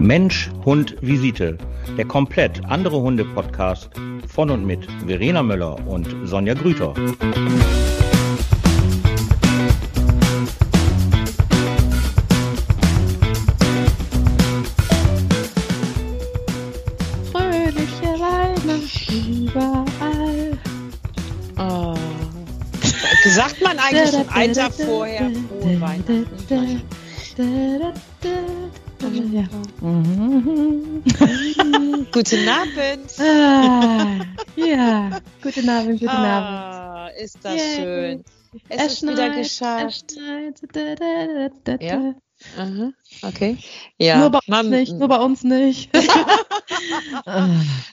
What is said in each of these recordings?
Mensch, Hund, Visite. Der komplett andere Hunde-Podcast von und mit Verena Möller und Sonja Grüter. Fröhliche Weihnachten überall. Oh. Sagt man eigentlich einen Tag vorher frohe Weihnachten? Ja. Guten Abend. Ah, ja, guten Abend, guten Abend. Ah, ist das Yay. schön. Es, ist wieder geschafft. Es schneit. Da, da, da, Ja? Aha, okay. Ja. Nur bei uns Man- nicht, nur bei uns nicht. Ah,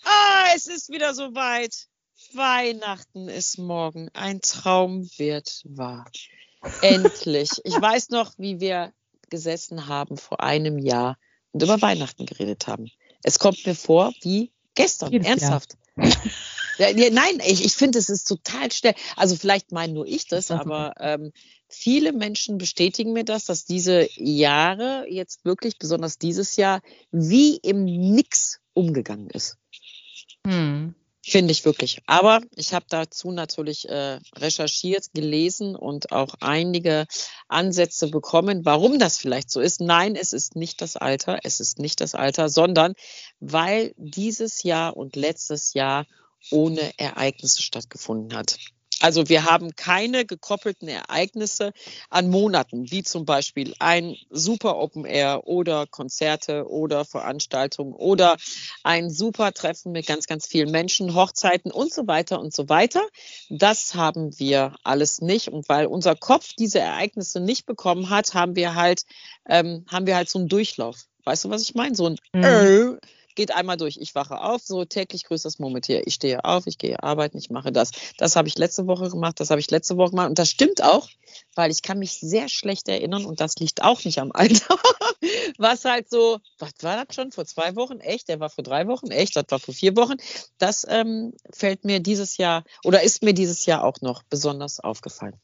Ah, es ist wieder soweit. Weihnachten ist morgen. Ein Traum wird wahr. Endlich. Ich weiß noch, wie wir gesessen haben vor einem Jahr und über Weihnachten geredet haben. Es kommt mir vor wie gestern. Jedes. Ernsthaft. Ja, ja, nein, ich, ich finde, es ist total schnell. Also vielleicht meine nur ich das, aber ähm, viele Menschen bestätigen mir das, dass diese Jahre jetzt wirklich, besonders dieses Jahr, wie im Nix umgegangen ist. hm. Finde ich wirklich. Aber ich habe dazu natürlich äh, recherchiert, gelesen und auch einige Ansätze bekommen, warum das vielleicht so ist. Nein, es ist nicht das Alter, es ist nicht das Alter, sondern weil dieses Jahr und letztes Jahr ohne Ereignisse stattgefunden hat. Also wir haben keine gekoppelten Ereignisse an Monaten, wie zum Beispiel ein super Open Air oder Konzerte oder Veranstaltungen oder ein super Treffen mit ganz, ganz vielen Menschen, Hochzeiten und so weiter und so weiter. Das haben wir alles nicht. Und weil unser Kopf diese Ereignisse nicht bekommen hat, haben wir halt, ähm, haben wir halt so einen Durchlauf. Weißt du, was ich meine? So ein Mhm. Geht einmal durch. Ich wache auf, so täglich grüßt das Murmeltier. Ich stehe auf, ich gehe arbeiten, ich mache das. Das habe ich letzte Woche gemacht, das habe ich letzte Woche gemacht. Und das stimmt auch, weil ich kann mich sehr schlecht erinnern und das liegt auch nicht am Alter. Was halt so, was war das schon vor zwei Wochen? Echt? Der war vor drei Wochen? Echt? Das war vor vier Wochen? Das ähm, fällt mir dieses Jahr oder ist mir dieses Jahr auch noch besonders aufgefallen.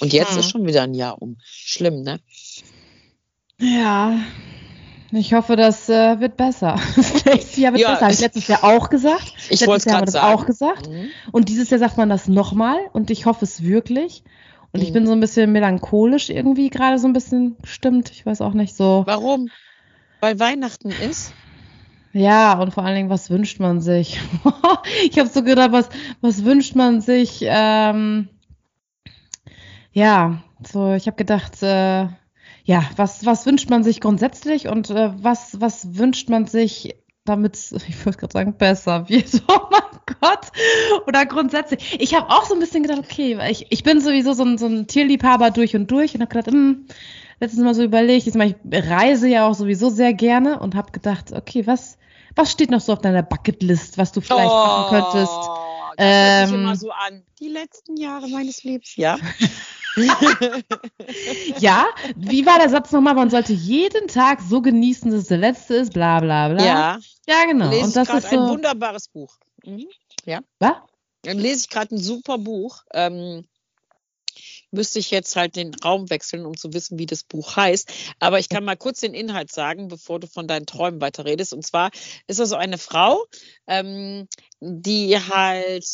Und jetzt Mhm. ist schon wieder ein Jahr um. Schlimm, ne? Ja, ich hoffe, das äh, wird besser. Das nächste Jahr wird Ja, besser. Habe ich ich- letztes Jahr auch gesagt. Ich Letztes Jahr haben wir das sagen. auch gesagt. Mhm. Und dieses Jahr sagt man das nochmal und ich hoffe es wirklich. Und ich Mhm. bin so ein bisschen melancholisch irgendwie gerade so ein bisschen gestimmt. Ich weiß auch nicht so. Warum? Weil Weihnachten ist. Ja, und vor allen Dingen, was wünscht man sich? ich habe so gedacht, was, was wünscht man sich? Ähm, ja, so, ich habe gedacht, äh, ja, was, was wünscht man sich grundsätzlich und äh, was, was wünscht man sich, damit es, ich wollte gerade sagen, besser wird? Oh mein Gott! Oder grundsätzlich. Ich habe auch so ein bisschen gedacht, okay, weil ich, ich bin sowieso so ein, so ein Tierliebhaber durch und durch und habe gedacht, hm, letztens mal so überlegt, jetzt mal, ich reise ja auch sowieso sehr gerne und habe gedacht, okay, was, was steht noch so auf deiner Bucketlist, was du vielleicht machen könntest? Oh, Das hört sich Ähm, immer so an. Die letzten Jahre meines Lebens, ja. Ja, wie war der Satz nochmal? Man sollte jeden Tag so genießen, dass es der letzte ist, bla bla bla. ja, ja genau. lese Und das gerade ist ein so. wunderbares Buch. Mhm. Was? Dann lese ich gerade ein super Buch. Ähm, müsste ich jetzt halt den Raum wechseln, um zu wissen, wie das Buch heißt. Aber ich kann mal kurz den Inhalt sagen, bevor du von deinen Träumen weiterredest. Und zwar ist das so eine Frau, ähm, die halt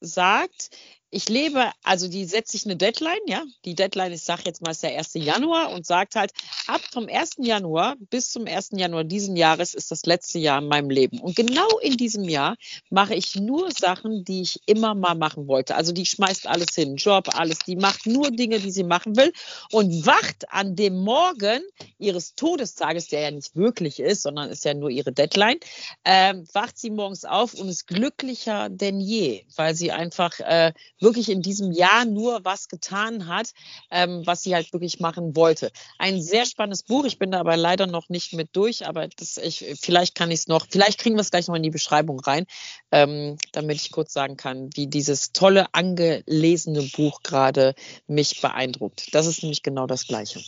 sagt, ich lebe, also die setzt sich eine Deadline, ja. Die Deadline, ich sage jetzt mal, ist der 1. Januar und sagt halt, ab vom 1. Januar bis zum 1. Januar diesen Jahres ist das letzte Jahr in meinem Leben. Und genau in diesem Jahr mache ich nur Sachen, die ich immer mal machen wollte. Also die schmeißt alles hin, Job, alles. Die macht nur Dinge, die sie machen will und wacht an dem Morgen ihres Todestages, der ja nicht wirklich ist, sondern ist ja nur ihre Deadline, ähm, wacht sie morgens auf und ist glücklicher denn je, weil sie einfach äh, wirklich in diesem Jahr nur was getan hat, ähm, was sie halt wirklich machen wollte. Ein sehr spannendes Buch. Ich bin da aber leider noch nicht mit durch, aber das, ich, vielleicht kann ich es noch, vielleicht kriegen wir es gleich noch in die Beschreibung rein, ähm, damit ich kurz sagen kann, wie dieses tolle, angelesene Buch gerade mich beeindruckt. Das ist nämlich genau das Gleiche.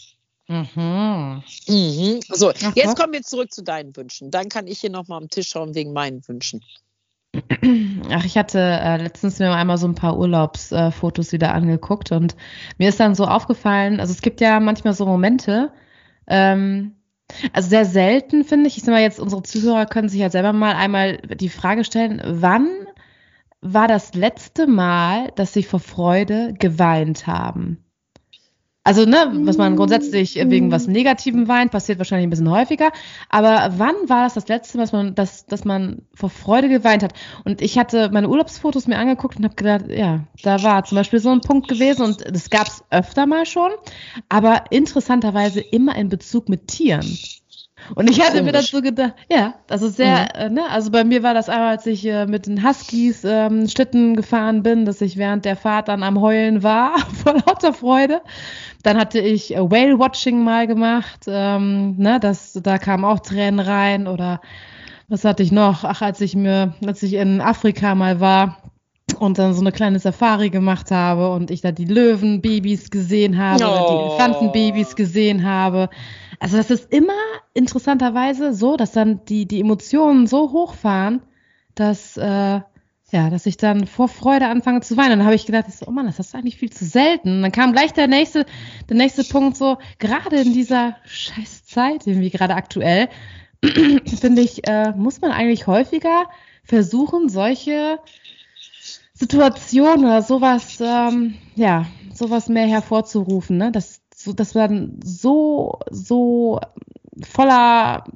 Mhm. Mhm. So, jetzt kommen wir zurück zu deinen Wünschen. Dann kann ich hier nochmal am Tisch schauen wegen meinen Wünschen. Ach, ich hatte äh, letztens mir einmal so ein paar Urlaubsfotos wieder angeguckt und mir ist dann so aufgefallen, also es gibt ja manchmal so Momente, ähm, Also sehr selten, finde ich. Ich sag mal jetzt, unsere Zuhörer können sich ja selber mal einmal die Frage stellen, wann war das letzte Mal, dass sie vor Freude geweint haben? Also, ne, was man grundsätzlich wegen was Negativem weint, passiert wahrscheinlich ein bisschen häufiger. Aber wann war das das letzte Mal, dass man, dass, dass man vor Freude geweint hat? Und ich hatte meine Urlaubsfotos mir angeguckt und habe gedacht, ja, da war zum Beispiel so ein Punkt gewesen und das gab es öfter mal schon, aber interessanterweise immer in Bezug mit Tieren. Und ich hatte mir so gedacht, ja, das ist sehr, mhm. äh, ne, also bei mir war das einmal, als ich äh, mit den Huskies ähm, Schlitten gefahren bin, dass ich während der Fahrt dann am Heulen war, vor lauter Freude. Dann hatte ich äh, Whale-Watching mal gemacht, ähm, ne, das, da kamen auch Tränen rein oder was hatte ich noch? Ach, als ich mir, als ich in Afrika mal war, und dann so eine kleine Safari gemacht habe und ich da die Löwenbabys gesehen habe oh. oder die Elefantenbabys gesehen habe. Also das ist immer interessanterweise so, dass dann die, die Emotionen so hochfahren, dass, äh, ja, dass ich dann vor Freude anfange zu weinen. dann habe ich gedacht, oh Mann, das ist eigentlich viel zu selten. Und dann kam gleich der nächste, der nächste Punkt so, gerade in dieser scheiß Zeit, irgendwie gerade aktuell, finde ich, äh, muss man eigentlich häufiger versuchen, solche Situationen oder sowas, ähm, ja, sowas mehr hervorzurufen, ne? Dass, so, dass man so, so voller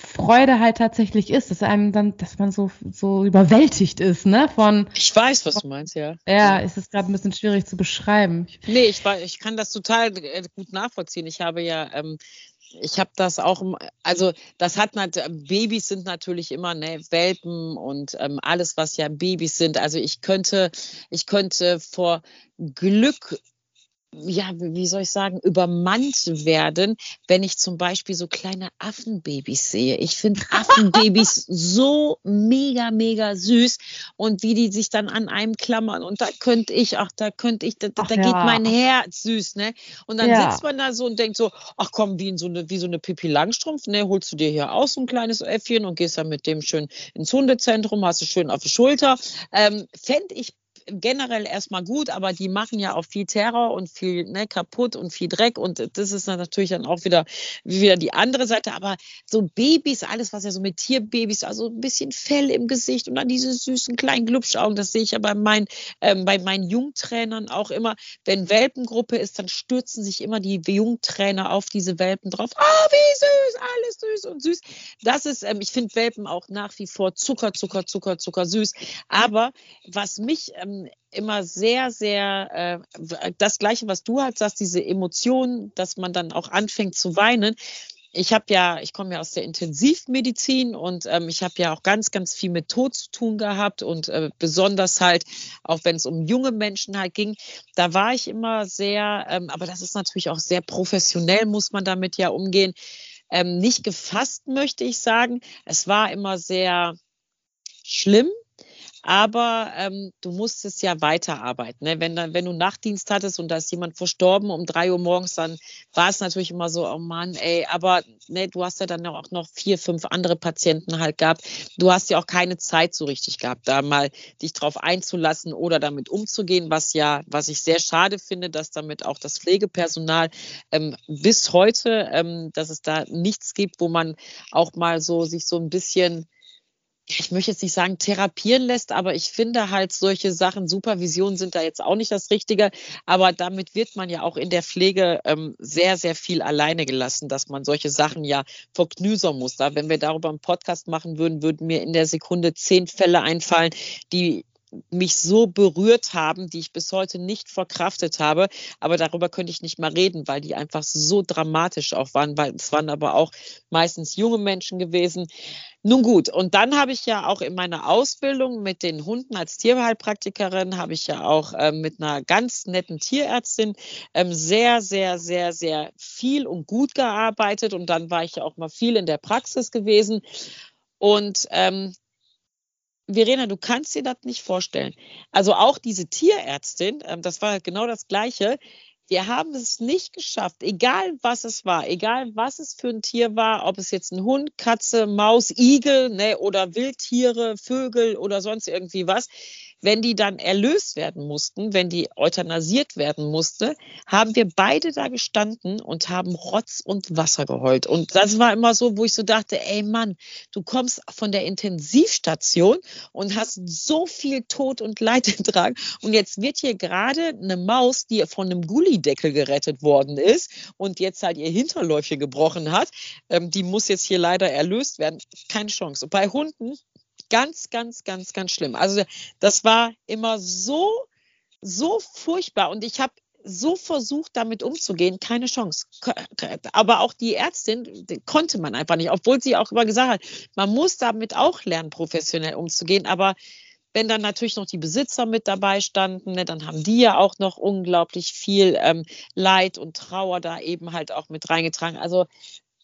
Freude halt tatsächlich ist, dass einem dann, dass man so, so überwältigt ist, ne? Von. Ich weiß, was du meinst, ja. Ja, ist es gerade ein bisschen schwierig zu beschreiben. Nee, ich, ich kann das total äh, gut nachvollziehen. Ich habe ja ähm, ich habe das auch, also das hat Babys sind natürlich immer ne, Welpen und ähm, alles, was ja Babys sind. Also ich könnte, ich könnte vor Glück ja, wie soll ich sagen, übermannt werden, wenn ich zum Beispiel so kleine Affenbabys sehe. Ich finde Affenbabys so mega, mega süß und wie die sich dann an einem klammern und da könnte ich, ach, da könnte ich, da, da ja. geht mein Herz süß, ne? Und dann ja. sitzt man da so und denkt so, ach komm, wie in so eine, wie so eine Pippi Langstrumpf, ne? Holst du dir hier aus so ein kleines Äffchen und gehst dann mit dem schön ins Hundezentrum, hast du schön auf die Schulter. Ähm, Fände ich generell erstmal gut, aber die machen ja auch viel Terror und viel ne, kaputt und viel Dreck und das ist dann natürlich dann auch wieder, wieder die andere Seite. Aber so Babys, alles was ja so mit Tierbabys, also ein bisschen Fell im Gesicht und dann diese süßen kleinen Glubschaugen, das sehe ich ja bei meinen, ähm, bei meinen Jungtrainern auch immer. Wenn Welpengruppe ist, dann stürzen sich immer die Jungtrainer auf diese Welpen drauf. Ah, oh, wie süß, alles süß und süß. Das ist, ähm, ich finde Welpen auch nach wie vor Zucker, Zucker, Zucker, Zucker süß. Aber was mich ähm, immer sehr, sehr äh, das Gleiche, was du halt sagst, diese Emotionen, dass man dann auch anfängt zu weinen. Ich habe ja, ich komme ja aus der Intensivmedizin und ähm, ich habe ja auch ganz, ganz viel mit Tod zu tun gehabt und äh, besonders halt, auch wenn es um junge Menschen halt ging, da war ich immer sehr, ähm, aber das ist natürlich auch sehr professionell, muss man damit ja umgehen. Ähm, nicht gefasst, möchte ich sagen. Es war immer sehr schlimm, aber ähm, du musstest ja weiterarbeiten. Ne? Wenn, dann, wenn du Nachtdienst hattest und da ist jemand verstorben um drei Uhr morgens, dann war es natürlich immer so, oh Mann, ey, aber ne, du hast ja dann auch noch vier, fünf andere Patienten halt gehabt. Du hast ja auch keine Zeit so richtig gehabt, da mal dich drauf einzulassen oder damit umzugehen, was ja, was ich sehr schade finde, dass damit auch das Pflegepersonal ähm, bis heute, ähm, dass es da nichts gibt, wo man auch mal so sich so ein bisschen ich möchte jetzt nicht sagen, therapieren lässt, aber ich finde halt solche Sachen, Supervision sind da jetzt auch nicht das Richtige, aber damit wird man ja auch in der Pflege ähm, sehr, sehr viel alleine gelassen, dass man solche Sachen ja verknüsern muss. Da, wenn wir darüber einen Podcast machen würden, würden mir in der Sekunde zehn Fälle einfallen, die mich so berührt haben, die ich bis heute nicht verkraftet habe. Aber darüber könnte ich nicht mal reden, weil die einfach so dramatisch auch waren, weil es waren aber auch meistens junge Menschen gewesen. Nun gut, und dann habe ich ja auch in meiner Ausbildung mit den Hunden als Tierheilpraktikerin, habe ich ja auch äh, mit einer ganz netten Tierärztin ähm, sehr, sehr, sehr, sehr viel und gut gearbeitet. Und dann war ich ja auch mal viel in der Praxis gewesen. Und ähm, Verena, du kannst dir das nicht vorstellen. Also auch diese Tierärztin, ähm, das war genau das Gleiche. Wir haben es nicht geschafft, egal was es war, egal was es für ein Tier war, ob es jetzt ein Hund, Katze, Maus, Igel ne, oder Wildtiere, Vögel oder sonst irgendwie was. Wenn die dann erlöst werden mussten, wenn die euthanasiert werden musste, haben wir beide da gestanden und haben Rotz und Wasser geheult. Und das war immer so, wo ich so dachte, ey Mann, du kommst von der Intensivstation und hast so viel Tod und Leid getragen. Und jetzt wird hier gerade eine Maus, die von einem Gullideckel gerettet worden ist und jetzt halt ihr Hinterläufchen gebrochen hat, ähm, die muss jetzt hier leider erlöst werden. Keine Chance. Bei Hunden ganz, ganz, ganz, ganz schlimm. Also das war immer so, so furchtbar. Und ich habe so versucht, damit umzugehen, keine Chance. Aber auch die Ärztin konnte man einfach nicht, obwohl sie auch immer gesagt hat, man muss damit auch lernen, professionell umzugehen. Aber wenn dann natürlich noch die Besitzer mit dabei standen, ne, dann haben die ja auch noch unglaublich viel ähm, Leid und Trauer da eben halt auch mit reingetragen. Also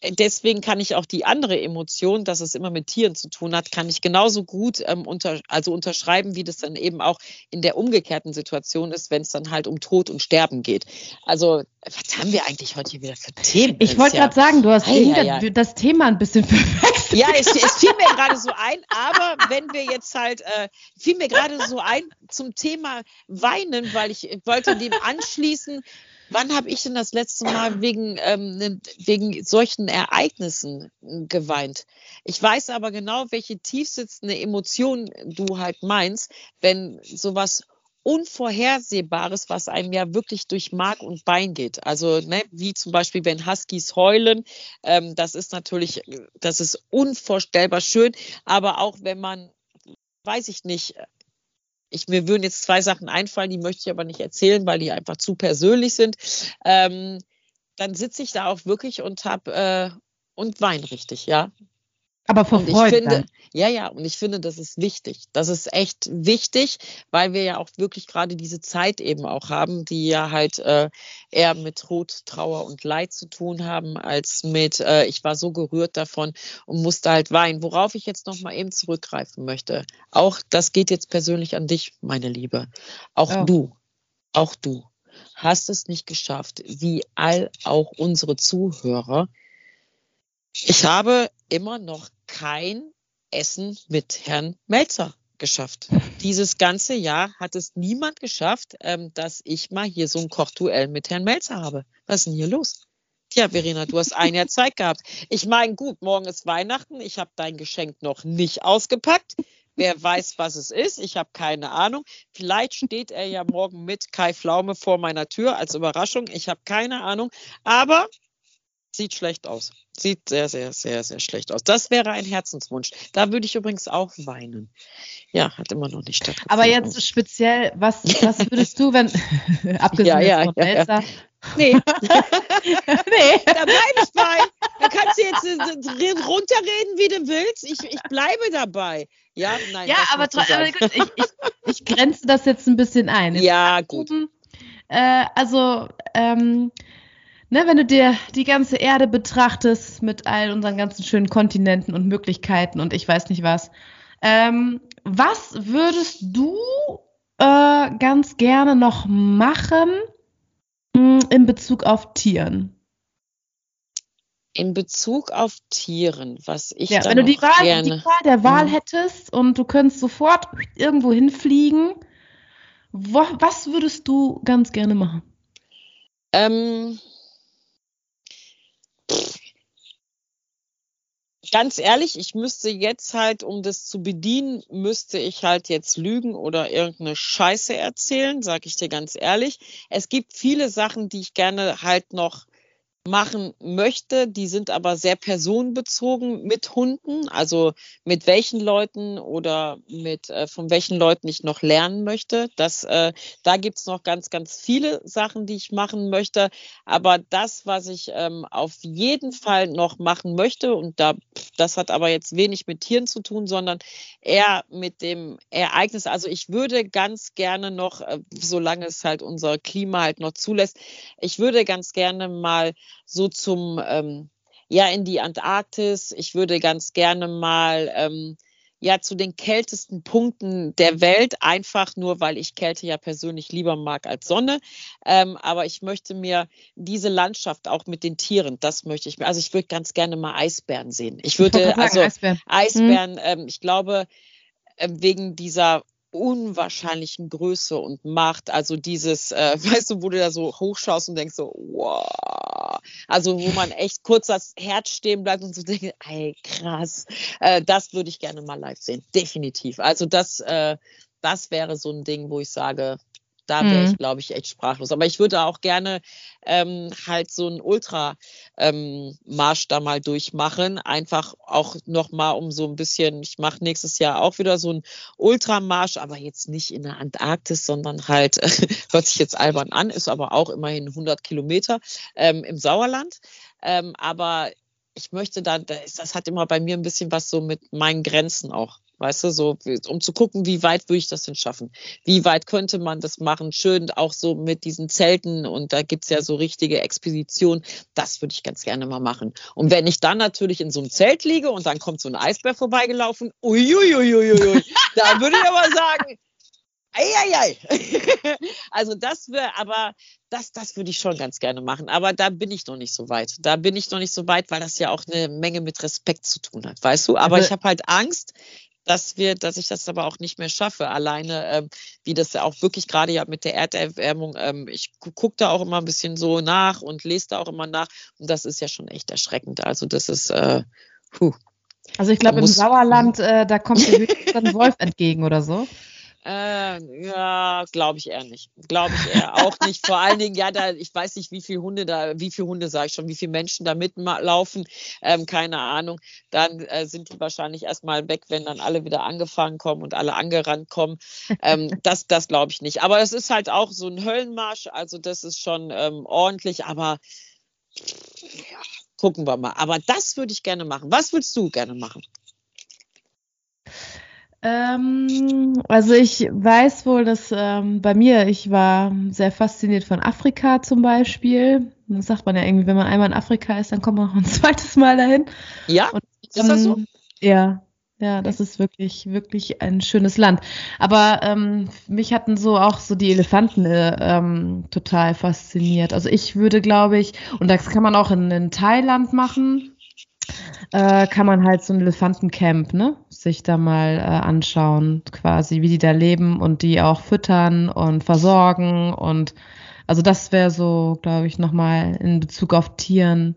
deswegen kann ich auch die andere Emotion, dass es immer mit Tieren zu tun hat, kann ich genauso gut ähm, unter, also unterschreiben, wie das dann eben auch in der umgekehrten Situation ist, wenn es dann halt um Tod und Sterben geht. Also, was haben wir eigentlich heute hier wieder für Themen? Ich wollte gerade sagen, du hast hey, ja, ja. das Thema ein bisschen verwechselt. Ja, es, es fiel mir gerade so ein, aber wenn wir jetzt halt, äh, fiel mir gerade so ein zum Thema Weinen, weil ich wollte dem anschließen, Wann habe ich denn das letzte Mal wegen, ähm, ne, wegen solchen Ereignissen hm, geweint? Ich weiß aber genau, welche tiefsitzende Emotion du halt meinst, wenn sowas Unvorhersehbares, was einem ja wirklich durch Mark und Bein geht. Also ne, wie zum Beispiel, wenn Huskies heulen, ähm, das ist natürlich, das ist unvorstellbar schön. Aber auch wenn man, weiß ich nicht, ich, mir würden jetzt zwei Sachen einfallen, die möchte ich aber nicht erzählen, weil die einfach zu persönlich sind. Ähm, dann sitze ich da auch wirklich und hab äh, und weine richtig, ja. Aber vor Freude. Finde, ja, ja, und ich finde, das ist wichtig. Das ist echt wichtig, weil wir ja auch wirklich gerade diese Zeit eben auch haben, die ja halt äh, eher mit Tod, Trauer und Leid zu tun haben, als mit, äh, ich war so gerührt davon und musste halt weinen. Worauf ich jetzt nochmal eben zurückgreifen möchte. Auch das geht jetzt persönlich an dich, meine Liebe. Auch oh. du, auch du hast es nicht geschafft, wie all auch unsere Zuhörer. Ich habe immer noch kein Essen mit Herrn Melzer geschafft. Dieses ganze Jahr hat es niemand geschafft, ähm, dass ich mal hier so ein Kochduell mit Herrn Melzer habe. Was ist denn hier los? Tja, Verena, du hast ein Jahr Zeit gehabt. Ich meine, gut, morgen ist Weihnachten. Ich habe dein Geschenk noch nicht ausgepackt. Wer weiß, was es ist. Ich habe keine Ahnung. Vielleicht steht er ja morgen mit Kai Pflaume vor meiner Tür als Überraschung. Ich habe keine Ahnung. Aber sieht schlecht aus. Sieht sehr, sehr, sehr, sehr schlecht aus. Das wäre ein Herzenswunsch. Da würde ich übrigens auch weinen. Ja, hat immer noch nicht stattgefunden. Aber jetzt speziell, was, was würdest du, wenn, abgesehen ja, ja, von ja, Elsa, ja. Nee. nee. Da bleibe ich bei. Da kannst du jetzt äh, runterreden, wie du willst. Ich, ich bleibe dabei. Ja, nein. Ja, aber, aber gut, ich, ich, ich, grenze das jetzt ein bisschen ein. Jetzt ja, gut. Äh, also, ähm, ne, wenn du dir die ganze Erde betrachtest mit all unseren ganzen schönen Kontinenten und Möglichkeiten und ich weiß nicht was, ähm, was würdest du äh, ganz gerne noch machen mh, hm, in Bezug auf Tieren? In Bezug auf Tieren, was ich ja, wenn du die Wahl, gerne... die Wahl der Wahl mhm. hättest und du könntest sofort irgendwo hinfliegen, wo, was würdest du ganz gerne machen? Ähm, ganz ehrlich, ich müsste jetzt halt, um das zu bedienen, müsste ich halt jetzt lügen oder irgendeine Scheiße erzählen, sag ich dir ganz ehrlich. Es gibt viele Sachen, die ich gerne halt noch machen möchte. Die sind aber sehr personenbezogen mit Hunden, also mit welchen Leuten oder mit äh, von welchen Leuten ich noch lernen möchte. Das, äh, da gibt's noch ganz, ganz viele Sachen, die ich machen möchte. Aber das, was ich ähm, auf jeden Fall noch machen möchte, und da, das hat aber jetzt wenig mit Tieren zu tun, sondern eher mit dem Ereignis. Also ich würde ganz gerne noch, äh, solange es halt unser Klima halt noch zulässt, ich würde ganz gerne mal so zum, ähm, ja, in die Antarktis. Ich würde ganz gerne mal, ähm, ja, zu den kältesten Punkten der Welt, einfach nur, weil ich Kälte ja persönlich lieber mag als Sonne. Ähm, aber ich möchte mir diese Landschaft auch mit den Tieren, das möchte ich mir, also ich würde ganz gerne mal Eisbären sehen. Ich würde, ich also Eisbären, Eisbären hm. ich glaube, ähm, wegen dieser unwahrscheinlichen Größe und Macht. Also dieses, äh, weißt du, wo du da so hochschaust und denkst so, wow. Also wo man echt kurz das Herz stehen bleibt und so denkt, ey, krass. Äh, das würde ich gerne mal live sehen. Definitiv. Also das, äh, das wäre so ein Ding, wo ich sage, da wäre ich, mhm. glaube ich, echt sprachlos. Aber ich würde auch gerne ähm, halt so einen Ultramarsch ähm, da mal durchmachen. Einfach auch nochmal um so ein bisschen, ich mache nächstes Jahr auch wieder so einen Ultramarsch, aber jetzt nicht in der Antarktis, sondern halt, hört sich jetzt albern an, ist aber auch immerhin 100 Kilometer ähm, im Sauerland. Ähm, aber ich möchte da, das hat immer bei mir ein bisschen was so mit meinen Grenzen auch Weißt du, so, um zu gucken, wie weit würde ich das denn schaffen? Wie weit könnte man das machen? Schön auch so mit diesen Zelten und da gibt's ja so richtige Expeditionen. Das würde ich ganz gerne mal machen. Und wenn ich dann natürlich in so einem Zelt liege und dann kommt so ein Eisbär vorbeigelaufen, uiuiuiui, da würde ich aber sagen, Eieiei. also das wäre, aber das, das würde ich schon ganz gerne machen. Aber da bin ich noch nicht so weit. Da bin ich noch nicht so weit, weil das ja auch eine Menge mit Respekt zu tun hat, weißt du? Aber ich habe halt Angst, dass wir, dass ich das aber auch nicht mehr schaffe. Alleine, ähm, wie das ja auch wirklich gerade ja mit der Erderwärmung, ähm, ich gucke da auch immer ein bisschen so nach und lese da auch immer nach. Und das ist ja schon echt erschreckend. Also das ist, äh, puh. Also ich glaube, im Sauerland, äh, da kommt dir ein Wolf entgegen oder so. Äh, ja, glaube ich eher nicht. Glaube ich eher auch nicht. Vor allen Dingen, ja, da, ich weiß nicht, wie viele Hunde da, wie viele Hunde sage ich schon, wie viele Menschen da mitlaufen, ähm, keine Ahnung. Dann äh, sind die wahrscheinlich erstmal weg, wenn dann alle wieder angefangen kommen und alle angerannt kommen. Ähm, das das glaube ich nicht. Aber es ist halt auch so ein Höllenmarsch, also das ist schon ähm, ordentlich, aber ja, gucken wir mal. Aber das würde ich gerne machen. Was würdest du gerne machen? Ähm, also ich weiß wohl, dass ähm, bei mir, ich war sehr fasziniert von Afrika zum Beispiel. Das sagt man ja irgendwie, wenn man einmal in Afrika ist, dann kommt man noch ein zweites Mal dahin. Ja, Und, ist das so? Ja, ja, das ist wirklich, wirklich ein schönes Land. Aber ähm, mich hatten so auch so die Elefanten äh, ähm, total fasziniert. Also ich würde, glaube ich, und das kann man auch in, in Thailand machen, äh, kann man halt so ein Elefantencamp, ne, sich da mal äh, anschauen, quasi, wie die da leben und die auch füttern und versorgen und also das wäre so, glaube ich, nochmal in Bezug auf Tieren,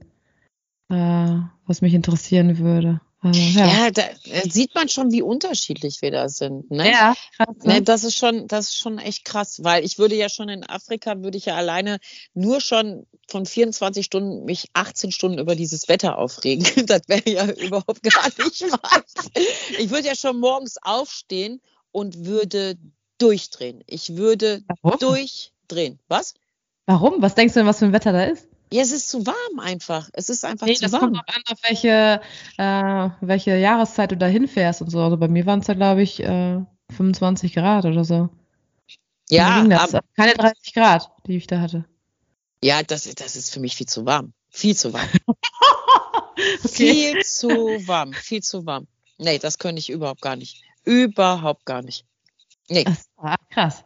äh, was mich interessieren würde. Also, ja, ja da sieht man schon, wie unterschiedlich wir da sind. Ne? Ja, krass, ne? ne? das ist schon, das ist schon echt krass, weil ich würde ja schon in Afrika würde ich ja alleine nur schon von 24 Stunden mich 18 Stunden über dieses Wetter aufregen. Das wäre ja überhaupt gar nicht was. Ich würde ja schon morgens aufstehen und würde durchdrehen. Ich würde Warum? durchdrehen. Was? Warum? Was denkst du denn, was für ein Wetter da ist? Ja, es ist zu warm einfach. Es ist einfach nee, zu das warm. kommt auch an, auf welche, äh, welche Jahreszeit du da hinfährst und so. Also bei mir waren es da, glaube ich, äh, 25 Grad oder so. Ja, aber, keine 30 Grad, die ich da hatte. Ja, das, das ist für mich viel zu warm. Viel zu warm. okay. Viel zu warm. Viel zu warm. Nee, das könnte ich überhaupt gar nicht. Überhaupt gar nicht. Nee. Ach, krass.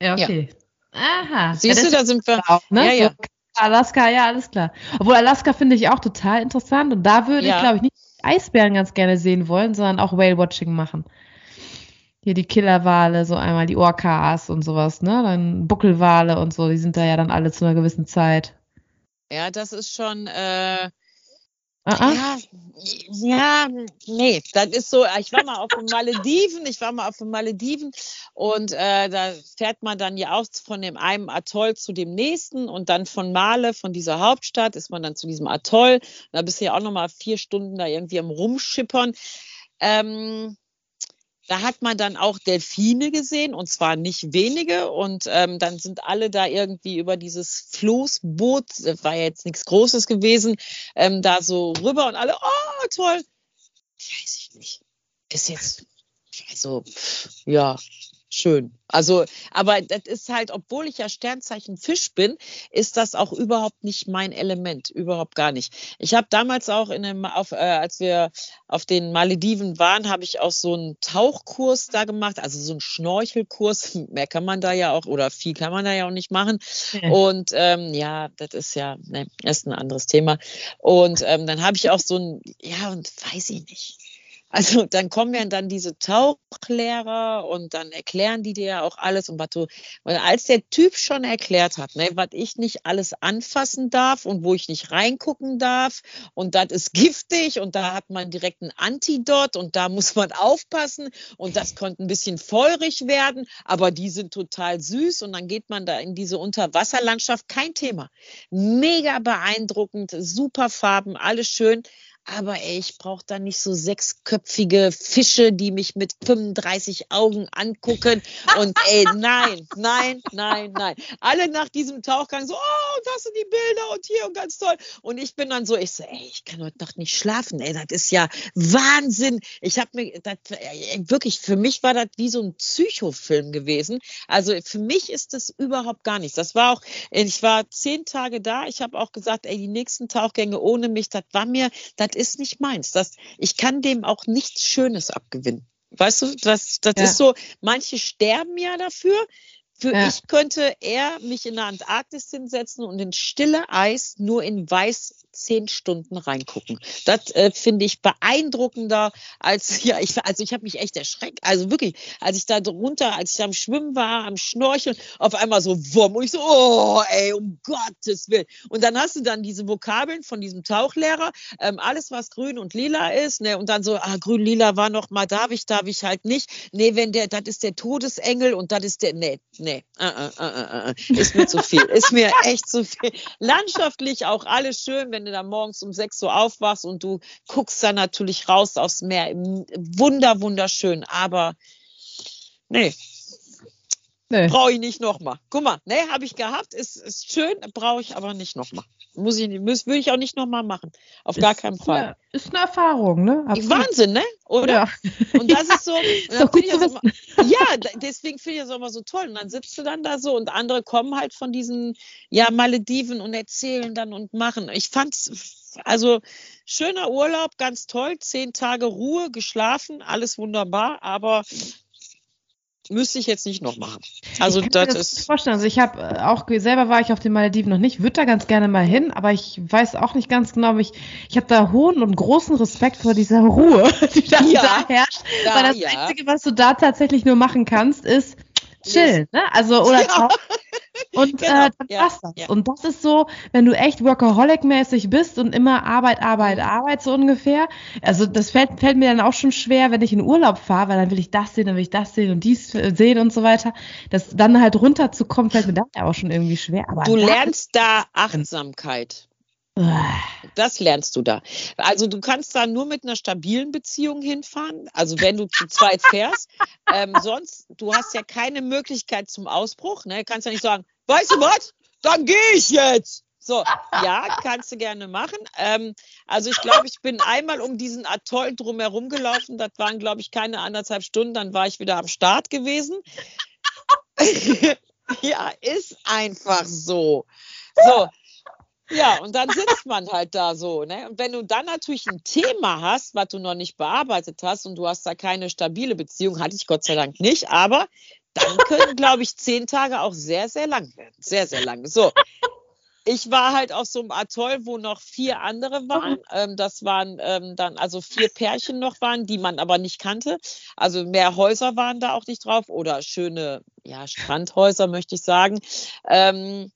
Ja, okay. Ja. Aha. Siehst ja, du, da sind wir. Auch, ne? Ja, ja. So Alaska, ja, alles klar. Obwohl Alaska finde ich auch total interessant und da würde ja. ich, glaube ich, nicht Eisbären ganz gerne sehen wollen, sondern auch Whale-Watching machen. Hier die Killerwale, so einmal die Orcas und sowas, ne? Dann Buckelwale und so, die sind da ja dann alle zu einer gewissen Zeit. Ja, das ist schon, äh, Ja, ja, nee, das ist so, ich war mal auf den Malediven, ich war mal auf den Malediven und äh, da fährt man dann ja auch von dem einen Atoll zu dem nächsten und dann von Male, von dieser Hauptstadt, ist man dann zu diesem Atoll. Da bist du ja auch nochmal vier Stunden da irgendwie am Rumschippern. Ähm, da hat man dann auch Delfine gesehen und zwar nicht wenige. Und ähm, dann sind alle da irgendwie über dieses Floßboot, das war jetzt nichts Großes gewesen, ähm, da so rüber und alle, oh toll. Weiß ich nicht. Ist jetzt, also, ja, schön. Also, aber das ist halt, obwohl ich ja Sternzeichen Fisch bin, ist das auch überhaupt nicht mein Element, überhaupt gar nicht. Ich habe damals auch in einem, auf, äh, als wir auf den Malediven waren, habe ich auch so einen Tauchkurs da gemacht, also so einen Schnorchelkurs. Mehr kann man da ja auch oder viel kann man da ja auch nicht machen. Ja. Und ähm, ja, das ist ja, ne, ist ein anderes Thema. Und ähm, dann habe ich auch so ein, ja, und weiß ich nicht Also dann kommen ja dann diese Tauchlehrer und dann erklären die dir ja auch alles und was du, weil als der Typ schon erklärt hat, ne, was ich nicht alles anfassen darf und wo ich nicht reingucken darf und das ist giftig und da hat man direkt ein Antidot und da muss man aufpassen und das konnte ein bisschen feurig werden, aber die sind total süß und dann geht man da in diese Unterwasserlandschaft, kein Thema. Mega beeindruckend, super Farben, alles schön aber ey, ich brauche da nicht so sechsköpfige Fische, die mich mit 35 Augen angucken. Und ey, nein, nein, nein, nein. Alle nach diesem Tauchgang so, oh, das sind die Bilder und hier und ganz toll. Und ich bin dann so, ich so, ey, ich kann heute Nacht nicht schlafen. Ey, das ist ja Wahnsinn. Ich habe mir, das, wirklich, für mich war das wie so ein Psychofilm gewesen. Also für mich ist das überhaupt gar nichts. Das war auch, ich war zehn Tage da. Ich habe auch gesagt, ey, die nächsten Tauchgänge ohne mich, das war mir, das ist nicht meins. Das, ich kann dem auch nichts Schönes abgewinnen. Weißt du, das, das ja. ist so, manche sterben ja dafür. Für ja. ich könnte eher mich in der Antarktis hinsetzen und in stille Eis nur in weiß zehn Stunden reingucken. Das äh, finde ich beeindruckender als, ja, ich, also ich habe mich echt erschreckt. Also wirklich, als ich da drunter, als ich am Schwimmen war, am Schnorcheln, auf einmal so wumm und ich so, oh, ey, um Gottes Willen. Und dann hast du dann diese Vokabeln von diesem Tauchlehrer, ähm, alles was grün und lila ist, ne, und dann so, ah, grün, lila war noch mal, darf ich, darf ich halt nicht. Nee, wenn der, das ist der Todesengel und das ist der, nee, nee, uh, uh, uh, ist mir zu viel, ist mir echt zu viel. Landschaftlich auch alles schön, wenn du da morgens um sechs Uhr aufwachst und du guckst dann natürlich raus aufs Meer. Wunder, wunderschön, aber nee. Nee. Brauche ich nicht nochmal. Guck mal, nee, habe ich gehabt, ist, ist schön, brauche ich aber nicht nochmal. Muss ich, muss, will ich auch nicht nochmal machen. Auf ist gar keinen Fall. Eine, ist eine Erfahrung, ne? Absolut. Wahnsinn, ne? Oder? Ja. Und das ist so. ist doch gut zu wissen. Immer, ja, deswegen finde ich das immer so toll. Und dann sitzt du dann da so und andere kommen halt von diesen ja, Malediven und erzählen dann und machen. Ich fand's also schöner Urlaub, ganz toll, zehn Tage Ruhe, geschlafen, alles wunderbar, aber müsste ich jetzt nicht noch machen. Also ich das, das ist. Vorstellen. Also ich habe äh, auch selber war ich auf den Malediven noch nicht, würde da ganz gerne mal hin, aber ich weiß auch nicht ganz genau, ich, ich habe da hohen und großen Respekt vor dieser Ruhe, die dann ja, da herrscht. Da, weil das ja. Einzige, was du da tatsächlich nur machen kannst, ist chillen, ne? Also oder ja. Und genau. äh, dann ja. passt das. Ja. Und das ist so, wenn du echt Workaholic-mäßig bist und immer Arbeit, Arbeit, Arbeit so ungefähr. Also das fällt, fällt mir dann auch schon schwer, wenn ich in Urlaub fahre, weil dann will ich das sehen, dann will ich das sehen und dies sehen und so weiter. Das dann halt runterzukommen, fällt mir da ja auch schon irgendwie schwer. Aber du lernst da Achtsamkeit. Das lernst du da. Also du kannst da nur mit einer stabilen Beziehung hinfahren. Also wenn du zu zweit fährst. Ähm, sonst, du hast ja keine Möglichkeit zum Ausbruch. Ne? Du kannst ja nicht sagen, weißt du was? Dann gehe ich jetzt. So, ja, kannst du gerne machen. Ähm, also ich glaube, ich bin einmal um diesen Atoll drumherum gelaufen. Das waren, glaube ich, keine anderthalb Stunden. Dann war ich wieder am Start gewesen. ja, ist einfach so. So, ja, und dann sitzt man halt da so. Ne? Und wenn du dann natürlich ein Thema hast, was du noch nicht bearbeitet hast und du hast da keine stabile Beziehung, hatte ich Gott sei Dank nicht, aber dann können, glaube ich, zehn Tage auch sehr, sehr lang werden. Sehr, sehr lang. So. Ich war halt auf so einem Atoll, wo noch vier andere waren. Ähm, das waren ähm, dann also vier Pärchen noch waren, die man aber nicht kannte. Also mehr Häuser waren da auch nicht drauf oder schöne ja, Strandhäuser, möchte ich sagen. Ähm,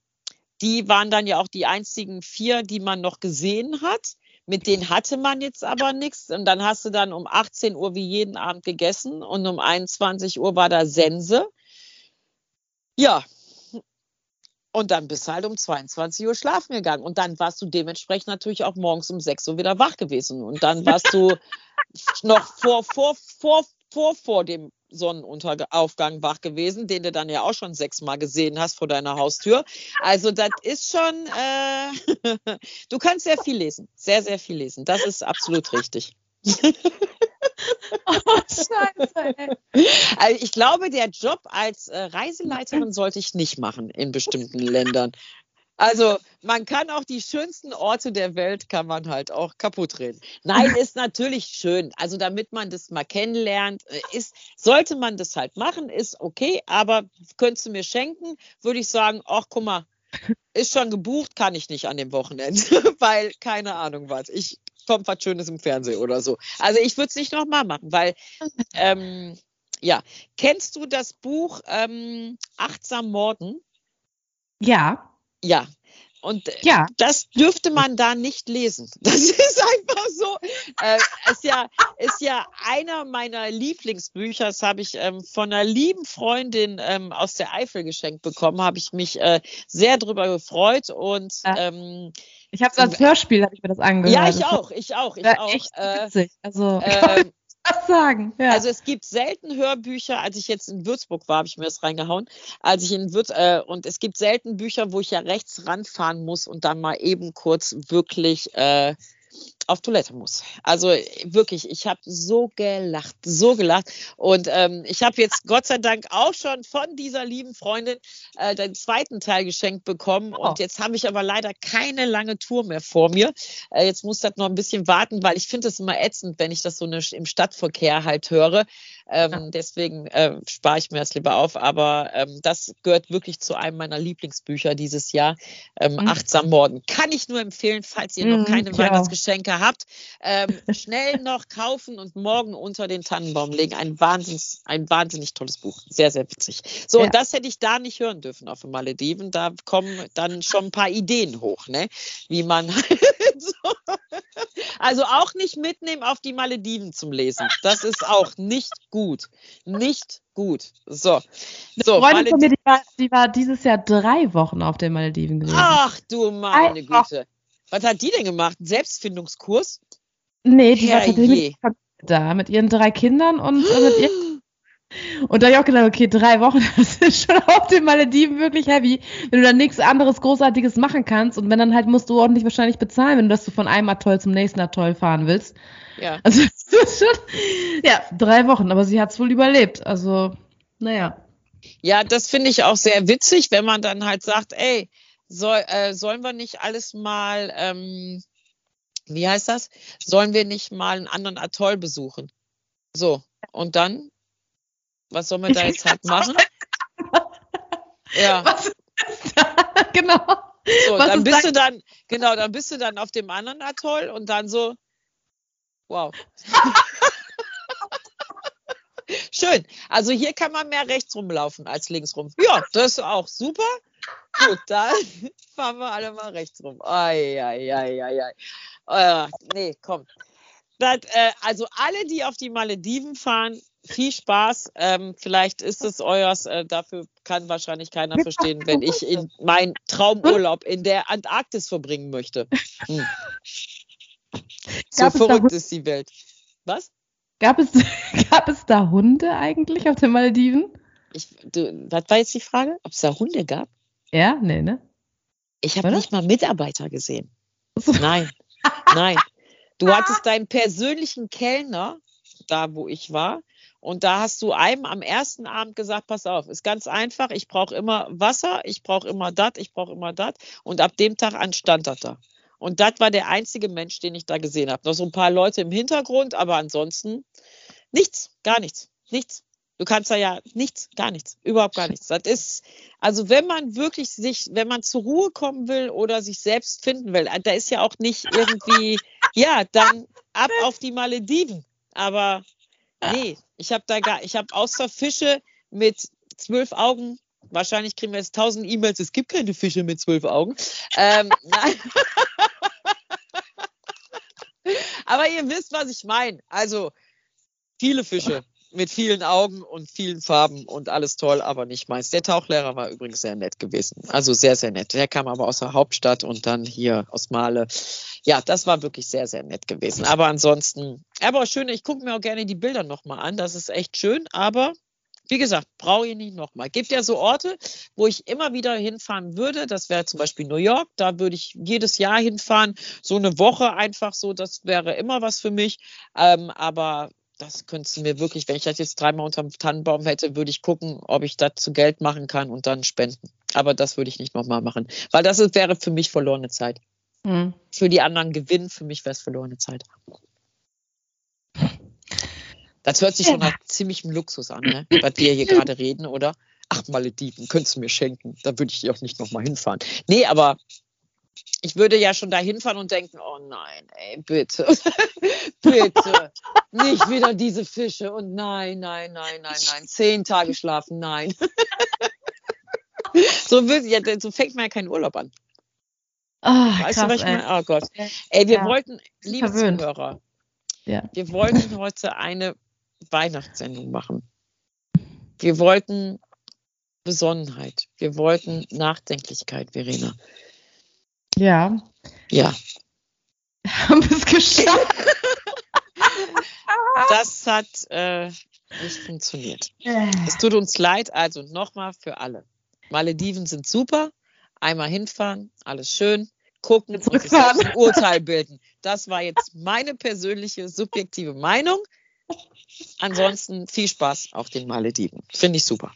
die waren dann ja auch die einzigen vier, die man noch gesehen hat. Mit denen hatte man jetzt aber nichts. Und dann hast du dann um 18 Uhr wie jeden Abend gegessen und um 21 Uhr war da Sense. Ja. Und dann bist du halt um 22 Uhr schlafen gegangen. Und dann warst du dementsprechend natürlich auch morgens um 6 Uhr wieder wach gewesen. Und dann warst du noch vor, vor, vor, vor, vor dem Sonnenaufgang wach gewesen, den du dann ja auch schon sechsmal gesehen hast vor deiner Haustür. Also das ist schon, äh, du kannst sehr viel lesen, sehr, sehr viel lesen. Das ist absolut richtig. oh, Scheiße, ey. Also ich glaube, der Job als äh, Reiseleiterin sollte ich nicht machen in bestimmten Ländern. Also man kann auch die schönsten Orte der Welt kann man halt auch kaputt reden. Nein, ist natürlich schön. Also damit man das mal kennenlernt, äh, ist, sollte man das halt machen, ist okay. Aber könntest du mir schenken, würde ich sagen, ach guck mal, ist schon gebucht, kann ich nicht an dem Wochenende, weil keine Ahnung was. Ich kommt was Schönes im Fernsehen oder so. Also ich würde es nicht nochmal machen, weil ähm, ja, kennst du das Buch ähm, Achtsam Morden? Ja. Ja. Und äh, Ja. das dürfte man da nicht lesen. Das ist einfach so. Äh, ist, ja, ist ja einer meiner Lieblingsbücher. Das habe ich ähm, von einer lieben Freundin ähm, aus der Eifel geschenkt bekommen. Habe ich mich äh, sehr drüber gefreut. Und Ja. ähm, Ich habe es als Hörspiel, habe ich mir das angehört. ja, ich auch, ich auch, ich auch. echt Äh, witzig. Also, ähm, was sagen. Ja. Also es gibt selten Hörbücher, als ich jetzt in Würzburg war, habe ich mir das reingehauen, als ich in Würz äh, und es gibt selten Bücher, wo ich ja rechts ranfahren muss und dann mal eben kurz wirklich äh, auf Toilette muss. Also wirklich, ich habe so gelacht, so gelacht. Und ähm, ich habe jetzt Gott sei Dank auch schon von dieser lieben Freundin äh, den zweiten Teil geschenkt bekommen. Oh. Und jetzt habe ich aber leider keine lange Tour mehr vor mir. Äh, jetzt muss das noch ein bisschen warten, weil ich finde es immer ätzend, wenn ich das so eine, im Stadtverkehr halt höre. Ähm, Ja. Deswegen äh, spare ich mir das lieber auf. Aber ähm, das gehört wirklich zu einem meiner Lieblingsbücher dieses Jahr. Ähm, Mhm. Achtsam Morden. Kann ich nur empfehlen, falls ihr noch Mhm, keine ich Weihnachtsgeschenke habt. Ähm, schnell noch kaufen und morgen unter den Tannenbaum legen. Ein, Wahnsinns, ein wahnsinnig tolles Buch. Sehr, sehr witzig. So, Ja. und das hätte ich da nicht hören dürfen auf den Malediven. Da kommen dann schon ein paar Ideen hoch, ne? Wie man so. Also auch nicht mitnehmen auf die Malediven zum Lesen. Das ist auch nicht gut. Nicht gut. So. So, Freundin von mir, die war, die war dieses Jahr drei Wochen auf den Malediven gewesen. Ach du meine. Güte. Was hat die denn gemacht? Einen Selbstfindungskurs? nee, die war herrje. tatsächlich mit, da mit ihren drei Kindern und äh, mit ihr. Und da habe ich auch gedacht, okay, drei Wochen, das ist schon auf den Malediven wirklich heavy, wenn du dann nichts anderes Großartiges machen kannst und wenn dann halt musst du ordentlich wahrscheinlich bezahlen, wenn du das so von einem Atoll zum nächsten Atoll fahren willst. Ja. Also das ist schon, ja, drei Wochen, aber sie hat es wohl überlebt. Also, naja. Ja, das finde ich auch sehr witzig, wenn man dann halt sagt, ey, soll, äh, sollen wir nicht alles mal, ähm, wie heißt das? Sollen wir nicht mal einen anderen Atoll besuchen? So, und dann, was sollen wir da jetzt halt machen? Ja, Was ist da? genau. so, was dann ist bist da- du dann, genau, dann bist du dann auf dem anderen Atoll und dann so, wow. Schön. Also hier kann man mehr rechts rumlaufen als links rum. Ja, das ist auch super. Gut, dann fahren wir alle mal rechts rum. Ei, ei, ei, ei, ei. Äh, nee, komm. Das, äh, also alle, die auf die Malediven fahren, viel Spaß. Ähm, vielleicht ist es euers. Äh, dafür kann wahrscheinlich keiner verstehen, wenn ich in meinen Traumurlaub in der Antarktis verbringen möchte. Hm. So verrückt ist die Welt. Was? Gab es, gab es da Hunde eigentlich auf den Malediven? Ich, du, was war jetzt die Frage? Ob es da Hunde gab? Ja, nee, ne? Ich habe nicht mal Mitarbeiter gesehen. Nein, nein. Du hattest deinen persönlichen Kellner da, wo ich war. Und da hast du einem am ersten Abend gesagt, pass auf, ist ganz einfach, ich brauche immer Wasser, ich brauche immer das, ich brauche immer das. Und ab dem Tag an stand das da. Und das war der einzige Mensch, den ich da gesehen habe. Noch so ein paar Leute im Hintergrund, aber ansonsten nichts, gar nichts, nichts. Du kannst da ja nichts, gar nichts, überhaupt gar nichts. Das ist, also wenn man wirklich sich, wenn man zur Ruhe kommen will oder sich selbst finden will, da ist ja auch nicht irgendwie, ja, dann ab auf die Malediven. Aber nee, ich habe da gar, ich habe außer Fische mit zwölf Augen, wahrscheinlich kriegen wir jetzt tausend E-Mails, es gibt keine Fische mit zwölf Augen. Ähm, nein. Aber ihr wisst, was ich meine. Also viele Fische mit vielen Augen und vielen Farben und alles toll, aber nicht meins. Der Tauchlehrer war übrigens sehr nett gewesen. Also sehr, sehr nett. Der kam aber aus der Hauptstadt und dann hier aus Male. Ja, das war wirklich sehr, sehr nett gewesen. Aber ansonsten, aber schön, ich gucke mir auch gerne die Bilder nochmal an. Das ist echt schön, aber wie gesagt, brauche ich nicht nochmal. Gibt ja so Orte, wo ich immer wieder hinfahren würde. Das wäre zum Beispiel New York. Da würde ich jedes Jahr hinfahren. So eine Woche einfach so. Das wäre immer was für mich. Ähm, aber das könntest du mir wirklich, wenn ich das jetzt dreimal unterm Tannenbaum hätte, würde ich gucken, ob ich das zu Geld machen kann und dann spenden. Aber das würde ich nicht nochmal machen. Weil das wäre für mich verlorene Zeit. Hm. Für die anderen Gewinn, für mich wäre es verlorene Zeit. Das hört sich schon nach ziemlichem Luxus an, ne? was wir hier gerade reden, oder? Ach, Malediven, könntest du mir schenken. Da würde ich auch nicht nochmal hinfahren. Nee, aber ich würde ja schon da hinfahren und denken, oh nein, ey, bitte, bitte, nicht wieder diese Fische und nein, nein, nein, nein, nein, zehn Tage schlafen, nein. so, will, ja, so fängt man ja keinen Urlaub an. Oh, Weißt krass, du, was ich meine? Oh Gott. Ey, wir Ja. wollten, liebe Verwöhnt. Zuhörer, Ja. wir wollten heute eine Weihnachtssendung machen. Wir wollten Besonnenheit. Wir wollten Nachdenklichkeit, Verena. Ja, Ja, haben wir es geschafft. das hat äh, nicht funktioniert. Es tut uns leid, also nochmal für alle. Malediven sind super. Einmal hinfahren, alles schön. Gucken und sich ein Urteil bilden. Das war jetzt meine persönliche, subjektive Meinung. Ansonsten viel Spaß auf den Malediven. Finde ich super.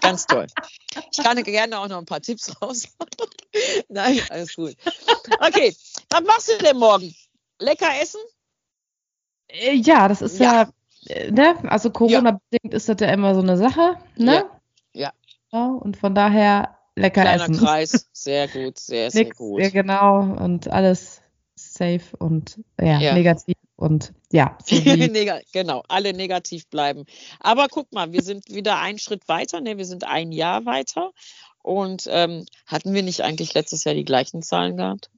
Ganz toll. Ich kann gerne auch noch ein paar Tipps raus. Nein, alles gut. Okay, was machst du denn morgen? Lecker essen? Äh, Ja, das ist ja, äh, ne? Also Corona-bedingt ist das ja immer so eine Sache, ne? Ja. Ja, und von daher lecker Kleiner essen. Kreis. Sehr gut, sehr, sehr Nix, gut. Ja, genau. Und alles safe und ja, Ja. negativ und ja, so genau, alle negativ bleiben. Aber guck mal, wir sind wieder einen Schritt weiter, ne? wir sind ein Jahr weiter. Und ähm, hatten wir nicht eigentlich letztes Jahr die gleichen Zahlen gehabt?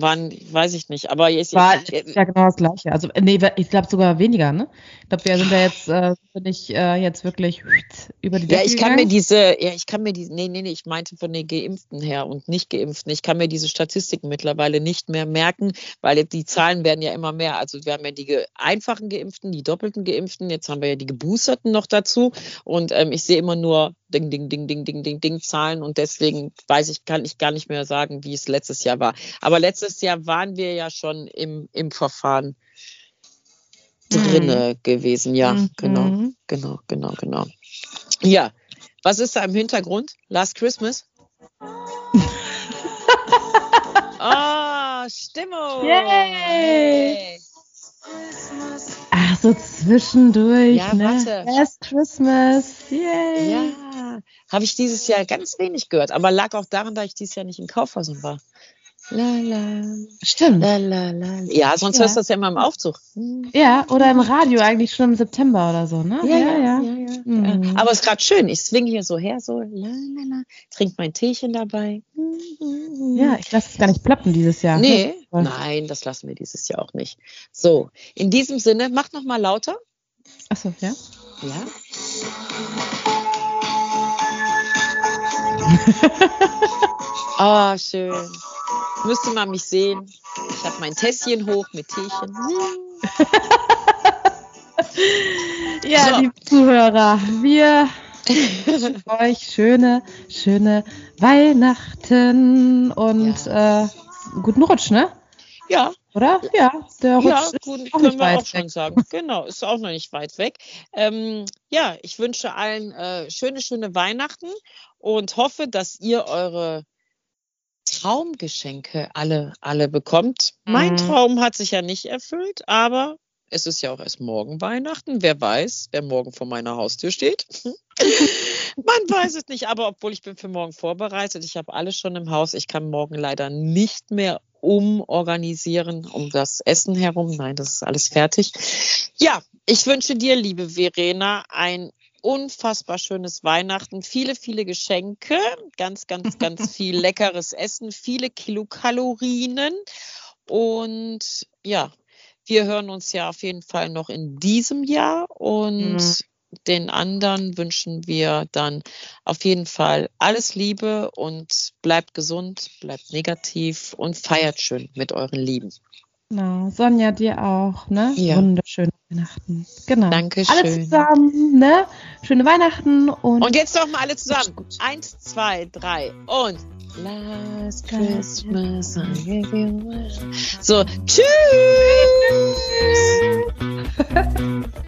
Waren, weiß ich nicht, aber jetzt, war ja genau das gleiche. Also äh, nee, ich glaube sogar weniger, ne? Ich glaube, wir sind ja jetzt, äh, bin ich äh, jetzt wirklich über die Ja, Decke ich kann mir gegangen. diese, ja, ich kann mir diese, nee, nee, nee, ich meinte von den Geimpften her und nicht Geimpften. Ich kann mir diese Statistiken mittlerweile nicht mehr merken, weil jetzt die Zahlen werden ja immer mehr. Also wir haben ja die einfachen Geimpften, die doppelten Geimpften, jetzt haben wir ja die Geboosterten noch dazu und ähm, ich sehe immer nur Ding, Ding, Ding, Ding, Ding, Ding, Ding Zahlen und deswegen weiß ich, kann ich gar nicht mehr sagen, wie es letztes Jahr war. Aber letztes Jahr waren wir ja schon im, im Verfahren drinne gewesen. Ja, Mhm. genau. Genau, genau, genau. Ja, was ist da im Hintergrund? Last Christmas? Ah, Stimmung! Yay! Ach, so zwischendurch, Ja, ne? warte. Last Christmas. Yay. Ja, habe ich dieses Jahr ganz wenig gehört, aber lag auch daran, dass ich dieses Jahr nicht in Kaufhausen war. La, la, Stimmt. la, la, la. Ja, sonst Ja. hörst du das ja immer im Aufzug. Ja, oder im Radio eigentlich schon im September oder so, ne? Ja, ja, ja. ja, Mhm. Aber es ist gerade schön. Ich swing hier so her, so la, la, la, trink mein Teechen dabei. Ja, ich lasse es gar nicht plappen dieses Jahr. Nee, Voll. nein, das lassen wir dieses Jahr auch nicht. So, in diesem Sinne, mach noch mal lauter. Achso, ja. Ja. Ah, schön. Müsste man mich sehen. Ich habe mein Tässchen hoch mit Teechen. Ja, So. liebe Zuhörer, wir wünschen euch schöne, schöne Weihnachten und äh, guten Rutsch, ne? Ja, Oder? Ja, der Rutsch ja, ist gut, auch können nicht wir weit auch schon weg. sagen. Genau, ist auch noch nicht weit weg. Ähm, ja, ich wünsche allen äh, schöne, schöne Weihnachten und hoffe, dass ihr eure Traumgeschenke alle, alle bekommt. Mein Mhm. Traum hat sich ja nicht erfüllt, aber es ist ja auch erst morgen Weihnachten. Wer weiß, wer morgen vor meiner Haustür steht. Man weiß es nicht, aber obwohl ich bin für morgen vorbereitet, ich habe alles schon im Haus. Ich kann morgen leider nicht mehr umorganisieren um das Essen herum. Nein, das ist alles fertig. Ja, ich wünsche dir, liebe Verena, ein unfassbar schönes Weihnachten, viele, viele Geschenke, ganz, ganz, ganz viel leckeres Essen, viele Kilokalorien und ja, wir hören uns ja auf jeden Fall noch in diesem Jahr und Mhm. den anderen wünschen wir dann auf jeden Fall alles Liebe und bleibt gesund, bleibt negativ und feiert schön mit euren Lieben. Genau, Sonja, dir auch, ne? Ja. Wunderschöne Weihnachten. Genau. Dankeschön. Alle zusammen, ne? Schöne Weihnachten und. Und jetzt doch mal alle zusammen. Eins, zwei, drei und. Last Christmas I gave you So, tschüss!